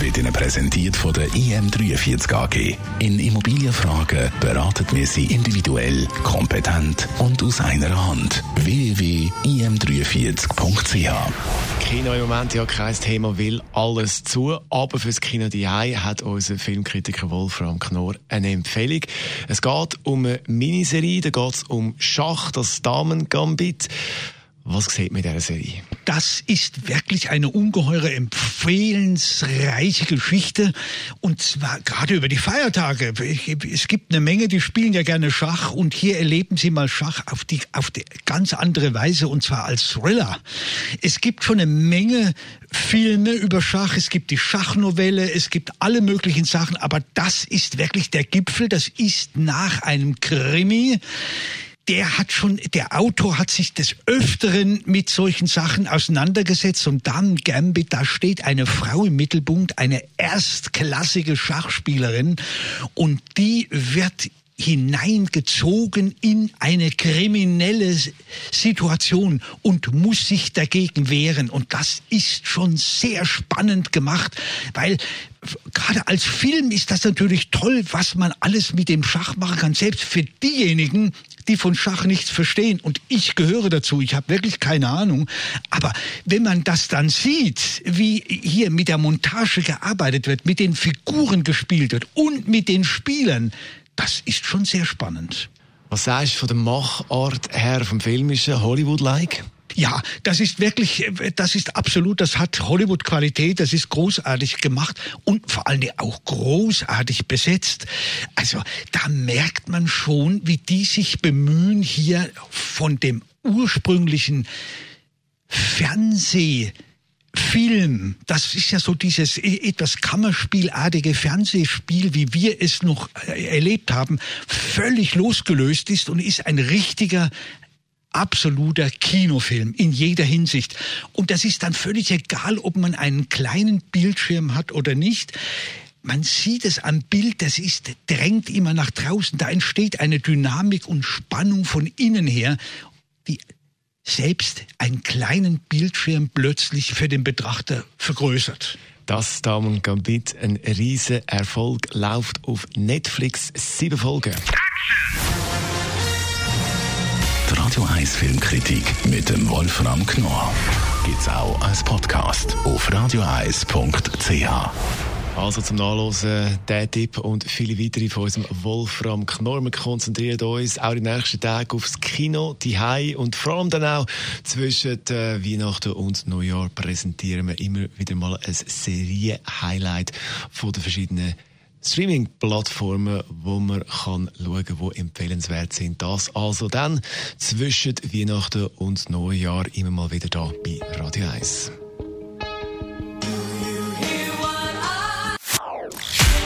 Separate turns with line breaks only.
wird Ihnen präsentiert von der IM43 AG. In Immobilienfragen beraten wir Sie individuell, kompetent und aus einer Hand. www.im43.ch
Kino im Moment ja kein Thema, will alles zu. Aber fürs Kino die hat unser Filmkritiker Wolfram Knorr eine Empfehlung. Es geht um eine Miniserie, da geht es um Schach, das Damen-Gambit. Was sieht man in dieser Serie?
Das ist wirklich eine ungeheure empfehlensreiche Geschichte. Und zwar gerade über die Feiertage. Es gibt eine Menge, die spielen ja gerne Schach. Und hier erleben sie mal Schach auf die, auf die ganz andere Weise. Und zwar als Thriller. Es gibt schon eine Menge Filme über Schach. Es gibt die Schachnovelle. Es gibt alle möglichen Sachen. Aber das ist wirklich der Gipfel. Das ist nach einem Krimi der hat schon, der Autor hat sich des Öfteren mit solchen Sachen auseinandergesetzt und dann Gambit, da steht eine Frau im Mittelpunkt, eine erstklassige Schachspielerin und die wird hineingezogen in eine kriminelle Situation und muss sich dagegen wehren. Und das ist schon sehr spannend gemacht, weil gerade als Film ist das natürlich toll, was man alles mit dem Schach machen kann, selbst für diejenigen, die von Schach nichts verstehen. Und ich gehöre dazu, ich habe wirklich keine Ahnung. Aber wenn man das dann sieht, wie hier mit der Montage gearbeitet wird, mit den Figuren gespielt wird und mit den Spielern, das ist schon sehr spannend.
Was sagst du von der Machart her vom filmischen Hollywood-like?
Ja, das ist wirklich, das ist absolut, das hat Hollywood-Qualität, das ist großartig gemacht und vor allen Dingen auch großartig besetzt. Also da merkt man schon, wie die sich bemühen, hier von dem ursprünglichen Fernseh Film, das ist ja so dieses e, etwas Kammerspielartige Fernsehspiel, wie wir es noch äh, erlebt haben, völlig losgelöst ist und ist ein richtiger absoluter Kinofilm in jeder Hinsicht. Und das ist dann völlig egal, ob man einen kleinen Bildschirm hat oder nicht. Man sieht es am Bild, das ist, drängt immer nach draußen. Da entsteht eine Dynamik und Spannung von innen her, die selbst einen kleinen Bildschirm plötzlich für den Betrachter vergrößert.
Das Damen Gambit, ein riesen Erfolg, läuft auf Netflix sieben Folgen.
Die Radio 1 Filmkritik mit dem Wolfram Knorr gibt's auch als Podcast auf radioeis.ch.
Also zum Nachlesen der Tipp und viele weitere von unserem Wolfram Knorr. Wir konzentrieren uns auch den nächsten Tagen aufs Kino, die Hai und vor allem dann auch zwischen äh, Weihnachten und Neujahr präsentieren wir immer wieder mal ein Serie-Highlight von den verschiedenen Streaming-Plattformen, wo man kann schauen kann, die empfehlenswert sind. Das also dann zwischen Weihnachten und Neujahr immer mal wieder da bei Radio 1.